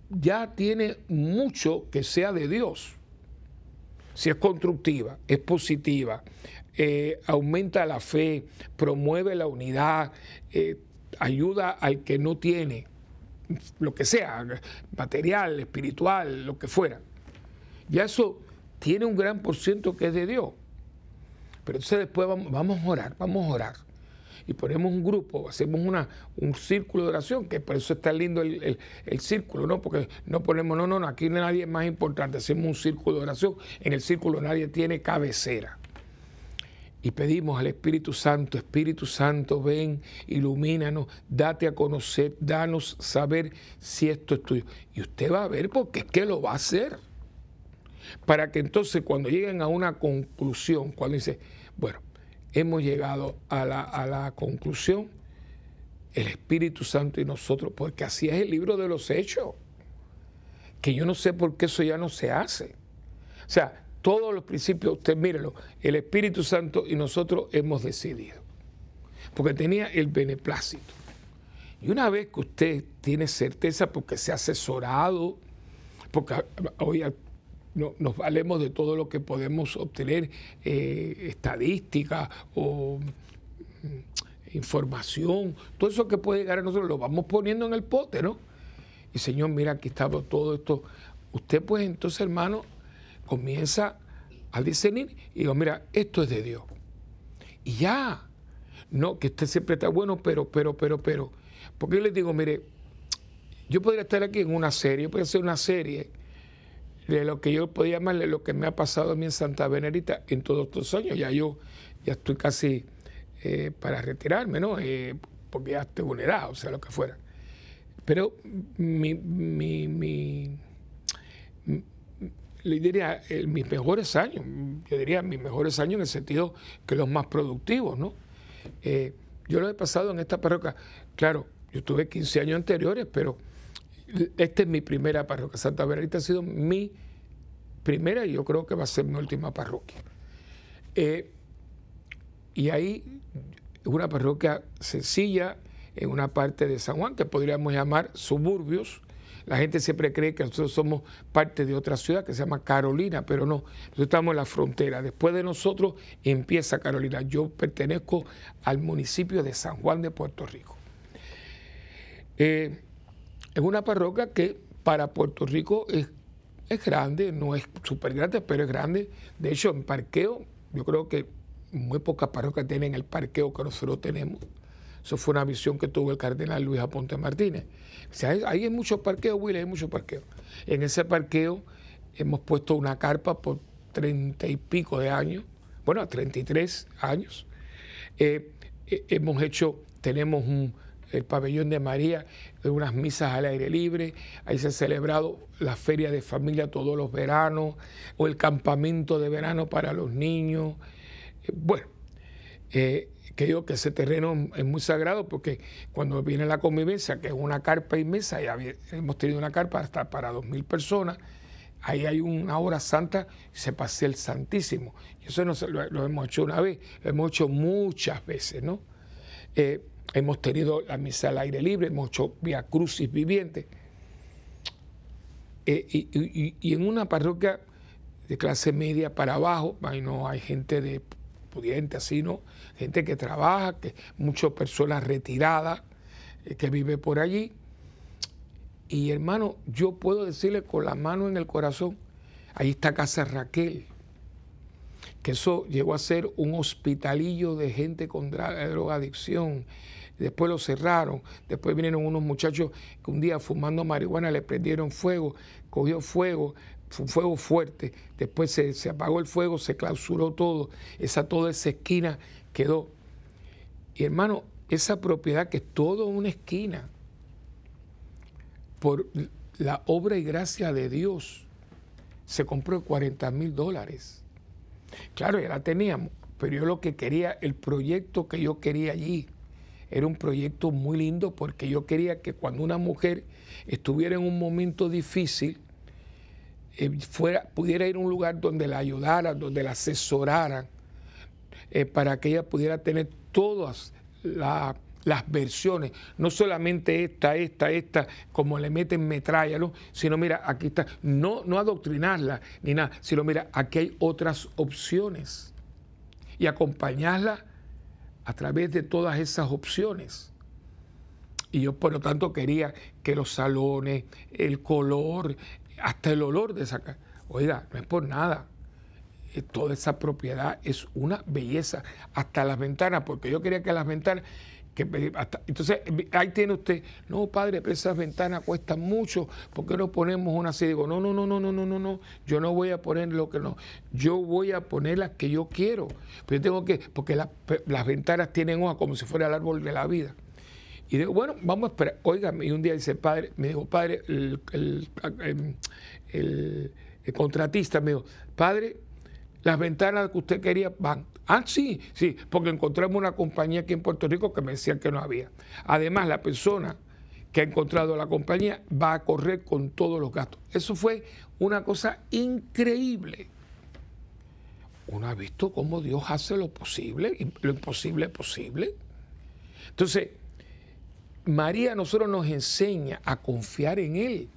ya tiene mucho que sea de Dios. Si es constructiva, es positiva, eh, aumenta la fe, promueve la unidad, eh, ayuda al que no tiene, lo que sea, material, espiritual, lo que fuera. Ya eso tiene un gran por ciento que es de Dios. Pero entonces después vamos, a orar, vamos a orar y ponemos un grupo, hacemos una, un círculo de oración, que por eso está lindo el, círculo, ¿no? Porque no ponemos, no, no, no, aquí nadie es más importante, hacemos un círculo de oración, en el círculo nadie tiene cabecera. Y pedimos al Espíritu Santo, Espíritu Santo, ven, ilumínanos, date a conocer, danos saber si esto es tuyo. Y usted va a ver porque es que lo va a hacer. Para que entonces cuando lleguen a una conclusión, cuando dice, bueno, hemos llegado a la, conclusión, el Espíritu Santo y nosotros, porque así es el libro de los hechos, que yo no sé por qué eso ya no se hace. O sea, todos los principios, usted mírelo, el Espíritu Santo y nosotros hemos decidido, porque tenía el beneplácito. Y una vez que usted tiene certeza porque se ha asesorado, porque hoy no, nos valemos de todo lo que podemos obtener, eh, estadística o mm, información, todo eso que puede llegar a nosotros lo vamos poniendo en el pote, ¿no? Y Señor, mira, aquí está todo esto. Usted pues entonces, hermano, comienza a discernir y digo, mira, esto es de Dios. Y ya, no, que usted siempre está bueno, pero, pero, pero, pero. Porque yo les digo, mire, yo podría estar aquí en una serie, yo podría hacer una serie de lo que yo podía llamarle lo que me ha pasado a mí en Santa Venerita en todos estos años. Ya yo ya estoy casi eh, para retirarme, ¿no? Eh, porque ya una edad, o sea, lo que fuera. Pero mi, mi, mi, le diría mis mejores años, yo diría mis mejores años en el sentido que los más productivos, ¿no? Eh, yo lo he pasado en esta parroquia, claro, yo tuve 15 años anteriores, pero esta es mi primera parroquia. Santa Benedita ha sido mi primera y yo creo que va a ser mi última parroquia. Eh, y ahí es una parroquia sencilla en una parte de San Juan que podríamos llamar suburbios, La gente siempre cree que nosotros somos parte de otra ciudad que se llama Carolina, pero no, nosotros estamos en la frontera. Después de nosotros empieza Carolina. Yo pertenezco al municipio de San Juan de Puerto Rico. Eh, es una parroquia que para Puerto Rico es, es grande, no es súper grande, pero es grande. De hecho, en parqueo, yo creo que muy pocas parroquias tienen el parqueo que nosotros tenemos. Eso fue una visión que tuvo el cardenal Luis Aponte Martínez. ahí hay muchos parqueos, Willy, hay muchos parqueos. En ese parqueo hemos puesto una carpa por treinta y pico de años, bueno, 33 años. Eh, eh, hemos hecho, tenemos el pabellón de María, unas misas al aire libre, ahí se ha celebrado la feria de familia todos los veranos, o el campamento de verano para los niños. Eh, bueno, digo que ese terreno es muy sagrado porque cuando viene la convivencia, que es una carpa inmensa, y hemos tenido una carpa hasta para dos mil personas, ahí hay una hora santa, se pasea el Santísimo. Y eso lo, hemos hecho una vez, lo hemos hecho muchas veces, ¿no? Eh, hemos tenido la misa al aire libre, hemos hecho via crucis viviente. Eh, y, en una parroquia de clase media para abajo, ahí no hay gente de pudiente así, ¿no? gente que trabaja, que muchas personas retiradas eh, que vive por allí. Y hermano, yo puedo decirle con la mano en el corazón, ahí está Casa Raquel, que eso llegó a ser un hospitalillo de gente con drogadicción. Después lo cerraron, después vinieron unos muchachos que un día fumando marihuana le prendieron fuego, cogió fuego, fue un fuego fuerte, después se, se, apagó el fuego, se clausuró todo, esa toda esa esquina quedó. Y hermano, esa propiedad que es toda una esquina, por la obra y gracia de Dios, se compró 40 mil dólares. Claro, ya la teníamos, pero yo lo que quería, el proyecto que yo quería allí, era un proyecto muy lindo porque yo quería que cuando una mujer estuviera en un momento difícil, eh, fuera, pudiera ir a un lugar donde la ayudaran, donde la asesoraran, eh, para que ella pudiera tener todas las versiones, no solamente esta, esta, esta, como le meten metralla, ¿no? sino mira, aquí está, no, no adoctrinarla ni nada, sino mira, aquí hay otras opciones y acompañarla a través de todas esas opciones. Y yo por lo tanto quería que los salones, el color, hasta el olor de esa casa, oiga, no es por nada, eh, toda esa propiedad es una belleza, hasta las ventanas, porque yo quería que las ventanas, que entonces ahí tiene usted, no padre, pero esas ventanas cuestan mucho, ¿por qué no ponemos una así? Digo, no, no, no, no, no, no, no, no, yo no voy a poner lo que no, yo voy a poner las que yo quiero, pero yo tengo que, porque las ventanas tienen hojas como si fuera el árbol de la vida. Y digo, bueno, vamos a esperar. Oiga, y un día dice, padre, me dijo, padre, el, contratista me dijo, padre, las ventanas que usted quería van. Ah, sí, sí, porque encontramos una compañía aquí en Puerto Rico que me decían que no había. Además, la persona que ha encontrado la compañía va a correr con todos los gastos. Eso fue una cosa increíble. Uno ha visto cómo Dios hace lo posible, lo imposible posible. Entonces, María a nosotros nos enseña a confiar en Él.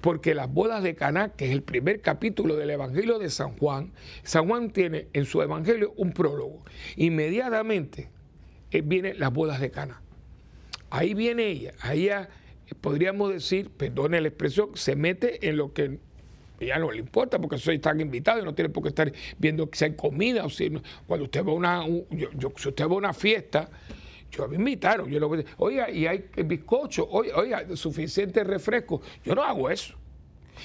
Porque las bodas de Caná, que es el primer capítulo del Evangelio de San Juan, San Juan tiene en su Evangelio un prólogo. Inmediatamente eh, vienen las bodas de Caná. Ahí viene ella, ahí eh, podríamos decir, perdone la expresión, se mete en lo que ya no le importa porque soy tan invitado y no tiene por qué estar viendo si hay comida o si cuando usted va a una, si usted va a una fiesta, yo me invitaron, yo lo oiga, y hay bizcocho, oiga, oiga, suficiente refresco. Yo no hago eso.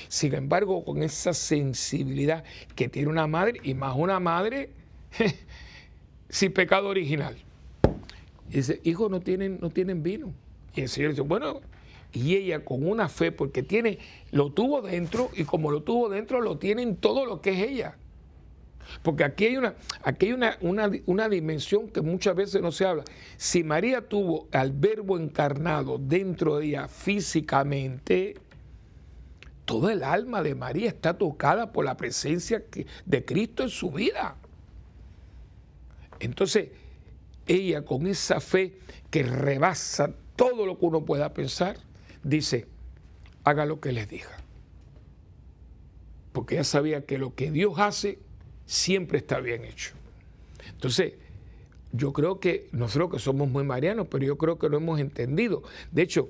Sin embargo, con esa sensibilidad que tiene una madre, y más una madre sin pecado original. dice, hijo, no tienen, no tienen vino. Y el Señor dice, bueno, y ella con una fe, porque tiene, lo tuvo dentro, y como lo tuvo dentro, lo tiene en todo lo que es ella. Porque aquí hay, una, aquí hay una, una, dimensión que muchas veces no se habla. Si María tuvo al verbo encarnado dentro de ella físicamente, toda el alma de María está tocada por la presencia de Cristo en su vida. Entonces, ella con esa fe que rebasa todo lo que uno pueda pensar, dice, haga lo que les diga. Porque ella sabía que lo que Dios hace siempre está bien hecho. Entonces, yo creo que nosotros que somos muy marianos, pero yo creo que lo hemos entendido. De hecho,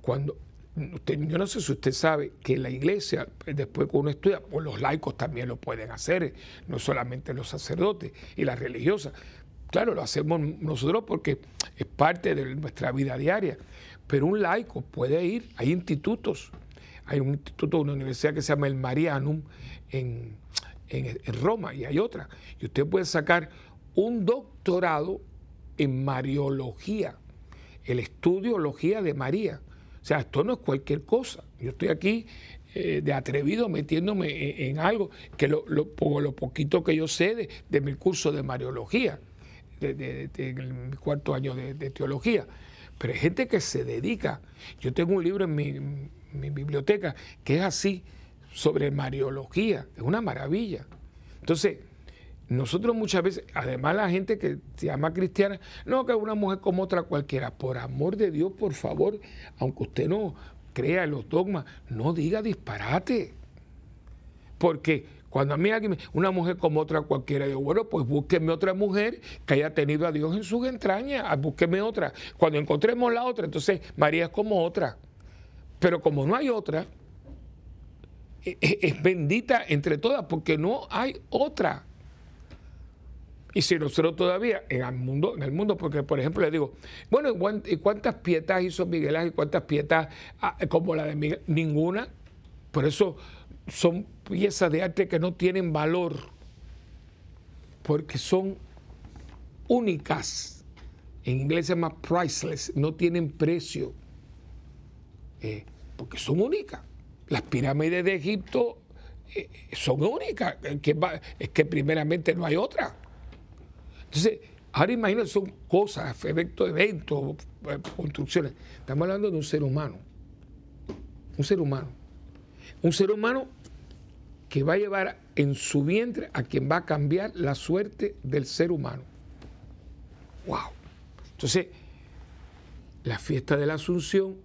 cuando yo no sé si usted sabe que la iglesia, después que uno estudia, pues los laicos también lo pueden hacer, no solamente los sacerdotes y las religiosas. Claro, lo hacemos nosotros porque es parte de nuestra vida diaria, pero un laico puede ir, hay institutos, hay un instituto, una universidad que se llama el Marianum en, en Roma y hay otra, y usted puede sacar un doctorado en Mariología, el estudiología de María. O sea, esto no es cualquier cosa. Yo estoy aquí eh, de atrevido metiéndome en, algo que lo, lo, lo, poquito que yo sé de, mi curso de Mariología, de, mi cuarto año de, teología. Pero hay gente que se dedica. Yo tengo un libro en mi biblioteca que es así, sobre Mariología. Es una maravilla. Entonces, nosotros muchas veces, además la gente que se llama cristiana, no, que una mujer como otra cualquiera. Por amor de Dios, por favor, aunque usted no crea en los dogmas, no diga disparate. Porque cuando a mí alguien, una mujer como otra cualquiera, digo, bueno, pues búsqueme otra mujer que haya tenido a Dios en sus entrañas, ah, búsqueme otra. Cuando encontremos la otra, entonces María es como otra. Pero como no hay otra, es bendita entre todas, porque no hay otra. Y si nosotros todavía en el mundo, en el mundo, porque por ejemplo le digo, bueno, ¿y cuántas pietas hizo Miguel Ángel? ¿Cuántas pietas ah, como la de Miguel? Ninguna. Por eso son piezas de arte que no tienen valor, porque son únicas. En inglés se llama priceless, no tienen precio, eh, porque son únicas. Las pirámides de Egipto eh, son únicas, es que primeramente no hay otra. Entonces, ahora imagínense, son cosas, efectos, eventos, eh, construcciones. Estamos hablando de un ser humano. Un ser humano. Un ser humano que va a llevar en su vientre a quien va a cambiar la suerte del ser humano. ¡Wow! Entonces, la fiesta de la Asunción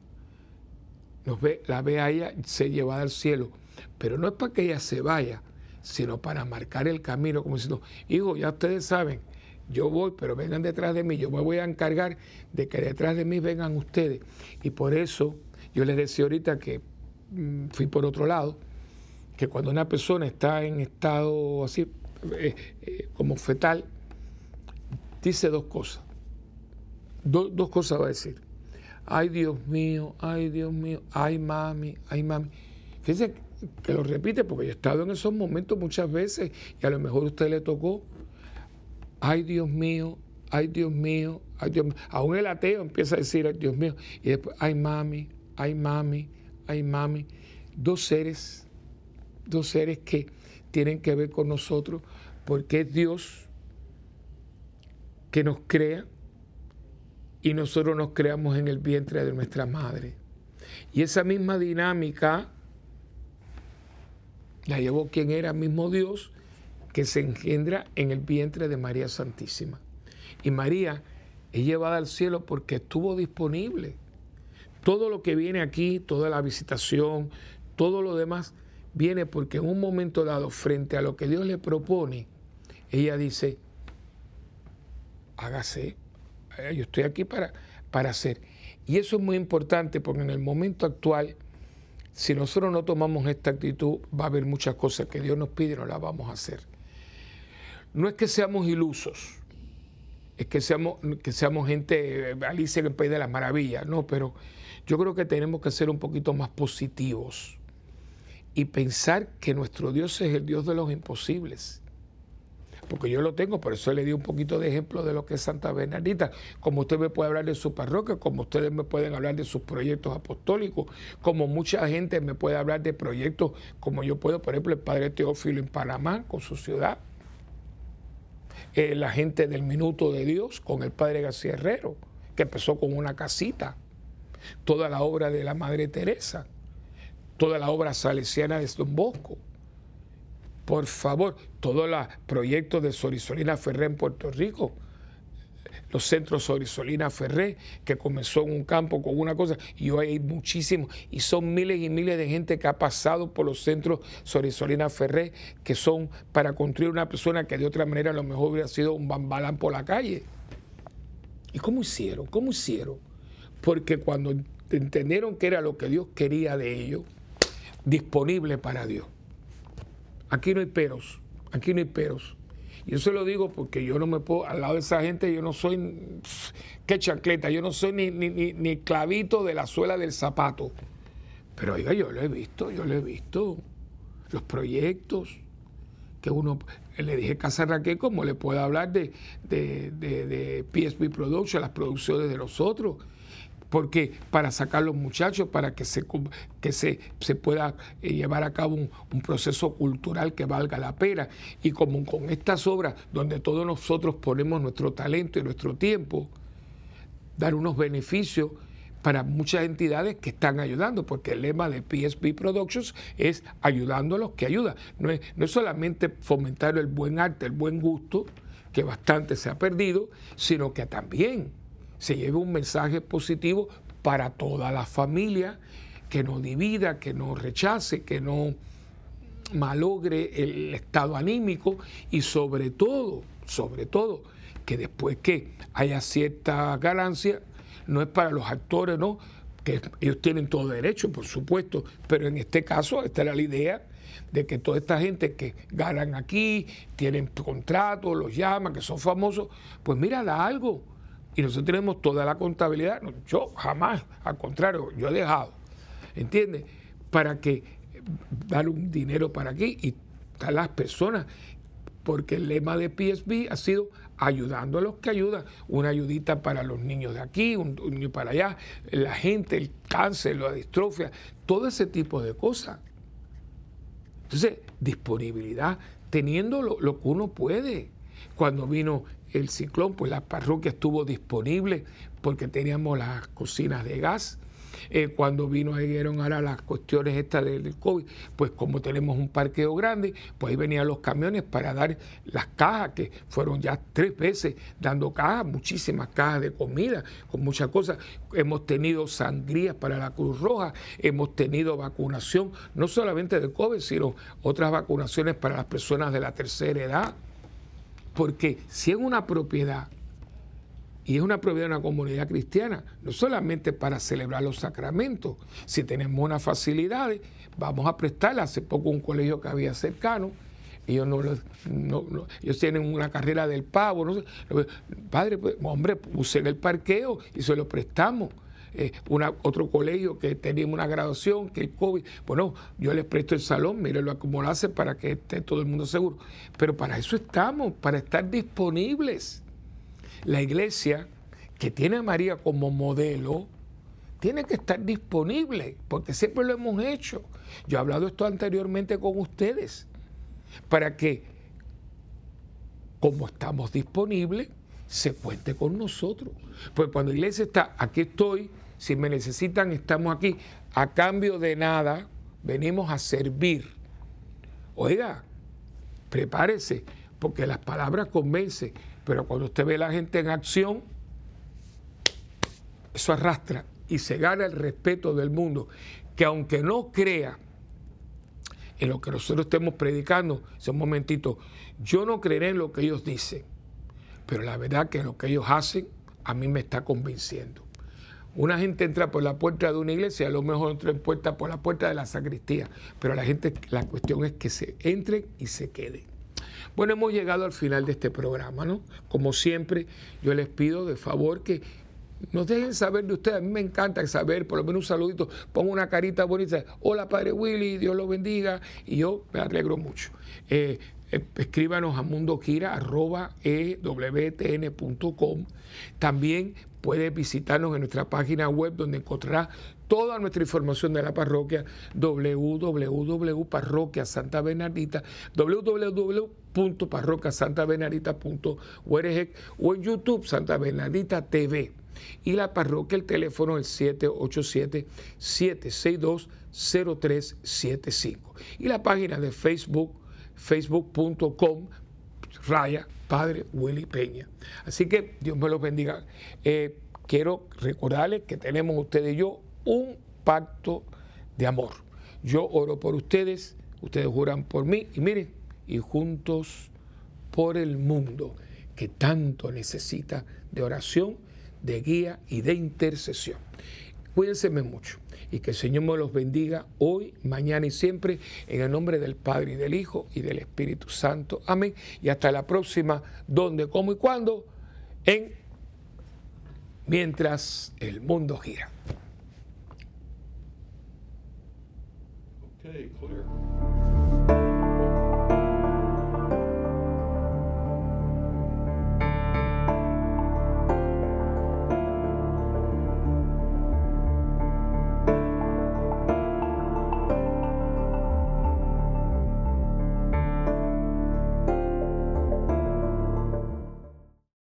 ve, la ve a ella se llevada al cielo. Pero no es para que ella se vaya, sino para marcar el camino, como diciendo, hijo, ya ustedes saben, yo voy, pero vengan detrás de mí, yo me voy a encargar de que detrás de mí vengan ustedes. Y por eso yo les decía ahorita que mm, fui por otro lado, que cuando una persona está en estado así, eh, eh, como fetal, dice dos cosas. dos cosas va a decir. Ay Dios mío, ay Dios mío, ay mami, ay mami. Fíjense que lo repite porque yo he estado en esos momentos muchas veces y a lo mejor a usted le tocó ay Dios mío, ay Dios mío, ay Dios mío. Aún el ateo empieza a decir, ay Dios mío. Y después, ay mami, ay mami, ay mami. Dos seres, dos seres que tienen que ver con nosotros, porque es Dios que nos crea y nosotros nos creamos en el vientre de nuestra madre. Y esa misma dinámica la llevó quien era mismo Dios que se engendra en el vientre de María Santísima. Y María es llevada al cielo porque estuvo disponible. Todo lo que viene aquí, toda la visitación, todo lo demás, viene porque en un momento dado, frente a lo que Dios le propone, ella dice, hágase, yo estoy aquí para, para hacer. Y eso es muy importante porque en el momento actual, si nosotros no tomamos esta actitud, va a haber muchas cosas que Dios nos pide y no las vamos a hacer no es que seamos ilusos, es que seamos, que seamos gente, eh, Alicia en el País de las Maravillas, no, pero yo creo que tenemos que ser un poquito más positivos y pensar que nuestro Dios es el Dios de los imposibles. Porque yo lo tengo, por eso le di un poquito de ejemplo de lo que es Santa Bernardita. Como usted me puede hablar de su parroquia, como ustedes me pueden hablar de sus proyectos apostólicos, como mucha gente me puede hablar de proyectos, como yo puedo, por ejemplo, el Padre Teófilo en Panamá, con su ciudad eh, la gente del Minuto de Dios con el padre García Herrero, que empezó con una casita, toda la obra de la Madre Teresa, toda la obra salesiana de Don Bosco. Por favor, todos los proyectos de Sorisolina Ferrer en Puerto Rico, los centros Sorisolina Ferré, que comenzó en un campo con una cosa, y hoy hay muchísimos, y son miles y miles de gente que ha pasado por los centros Sorisolina Ferré, que son para construir una persona que de otra manera a lo mejor hubiera sido un bambalán por la calle. ¿Y cómo hicieron? ¿Cómo hicieron? Porque cuando entendieron que era lo que Dios quería de ellos, disponible para Dios. Aquí no hay peros, aquí no hay peros. Yo se lo digo porque yo no me puedo, al lado de esa gente, yo no soy, qué chancleta, yo no soy ni, ni, ni, clavito de la suela del zapato. Pero oiga, yo lo he visto, yo lo he visto. Los proyectos que uno, le dije Casa Raquel, como le puedo hablar de, de, de, de Production, las producciones de los otros porque para sacar los muchachos, para que se, que se, se pueda eh, llevar a cabo un, proceso cultural que valga la pena. Y como con estas obras, donde todos nosotros ponemos nuestro talento y nuestro tiempo, dar unos beneficios para muchas entidades que están ayudando, porque el lema de PSP Productions es ayudando a los que ayudan. No es, no es solamente fomentar el buen arte, el buen gusto, que bastante se ha perdido, sino que también se lleve un mensaje positivo para toda la familia, que no divida, que no rechace, que no malogre el estado anímico y sobre todo, sobre todo, que después que haya cierta ganancia, no es para los actores, ¿no? Que ellos tienen todo derecho, por supuesto, pero en este caso, esta era la idea de que toda esta gente que ganan aquí, tienen contratos, los llaman, que son famosos, pues mira, da algo y nosotros tenemos toda la contabilidad. Yo jamás, al contrario, yo he dejado, ¿entiendes? Para que dar un dinero para aquí y a las personas, porque el lema de PSB ha sido ayudando a los que ayudan, una ayudita para los niños de aquí, un, niño para allá, la gente, el cáncer, la distrofia, todo ese tipo de cosas. Entonces, disponibilidad, teniendo lo, lo que uno puede. Cuando vino el ciclón, pues la parroquia estuvo disponible porque teníamos las cocinas de gas. Eh, cuando vino dieron ahora las cuestiones estas del, COVID, pues como tenemos un parqueo grande, pues ahí venían los camiones para dar las cajas, que fueron ya tres veces dando cajas, muchísimas cajas de comida, con muchas cosas. Hemos tenido sangrías para la Cruz Roja, hemos tenido vacunación, no solamente de COVID, sino otras vacunaciones para las personas de la tercera edad. Porque si es una propiedad y es una propiedad de una comunidad cristiana, no solamente para celebrar los sacramentos, si tenemos unas facilidades, vamos a prestarla. Hace poco un colegio que había cercano, ellos no, no, ellos tienen una carrera del pavo. Padre, pues, hombre, usen el parqueo y se lo prestamos. Eh, otro colegio que teníamos una graduación, que el COVID, bueno, yo les presto el salón, mírenlo como lo hace para que esté todo el mundo seguro. Pero para eso estamos, para estar disponibles. La iglesia, que tiene a María como modelo, tiene que estar disponible, porque siempre lo hemos hecho. Yo he hablado esto anteriormente con ustedes, para que, como estamos disponibles, se cuente con nosotros. Pues cuando la iglesia está, aquí estoy, si me necesitan, estamos aquí. A cambio de nada, venimos a servir. Oiga, prepárese, porque las palabras convencen, pero cuando usted ve a la gente en acción, eso arrastra y se gana el respeto del mundo, que aunque no crea en lo que nosotros estemos predicando, ese un momentito, yo no creeré en lo que ellos dicen, pero la verdad que lo que ellos hacen a mí me está convenciendo. Una gente entra por la puerta de una iglesia, a lo mejor entra por la puerta de la sacristía, pero la gente, la cuestión es que se entren y se queden. Bueno, hemos llegado al final de este programa, ¿no? Como siempre, yo les pido de favor que nos dejen saber de ustedes. A mí me encanta saber, por lo menos un saludito, pongo una carita bonita. Hola, Padre Willy, Dios lo bendiga. Y yo me alegro mucho. Eh, escríbanos a mundogira.ewtn.com. También puede visitarnos en nuestra página web donde encontrará toda nuestra información de la parroquia www.parroquiasantabernardita www.parroquiasantabernardita.org o en YouTube Santa Bernardita TV. Y la parroquia, el teléfono es 787-762-0375. Y la página de Facebook facebook.com raya, padre Willy Peña. Así que Dios me los bendiga. Eh, quiero recordarles que tenemos ustedes y yo un pacto de amor. Yo oro por ustedes, ustedes juran por mí y miren, y juntos por el mundo que tanto necesita de oración, de guía y de intercesión. Cuídense mucho y que el Señor me los bendiga hoy, mañana y siempre en el nombre del Padre y del Hijo y del Espíritu Santo. Amén. Y hasta la próxima, donde, cómo y cuándo, en Mientras el mundo gira.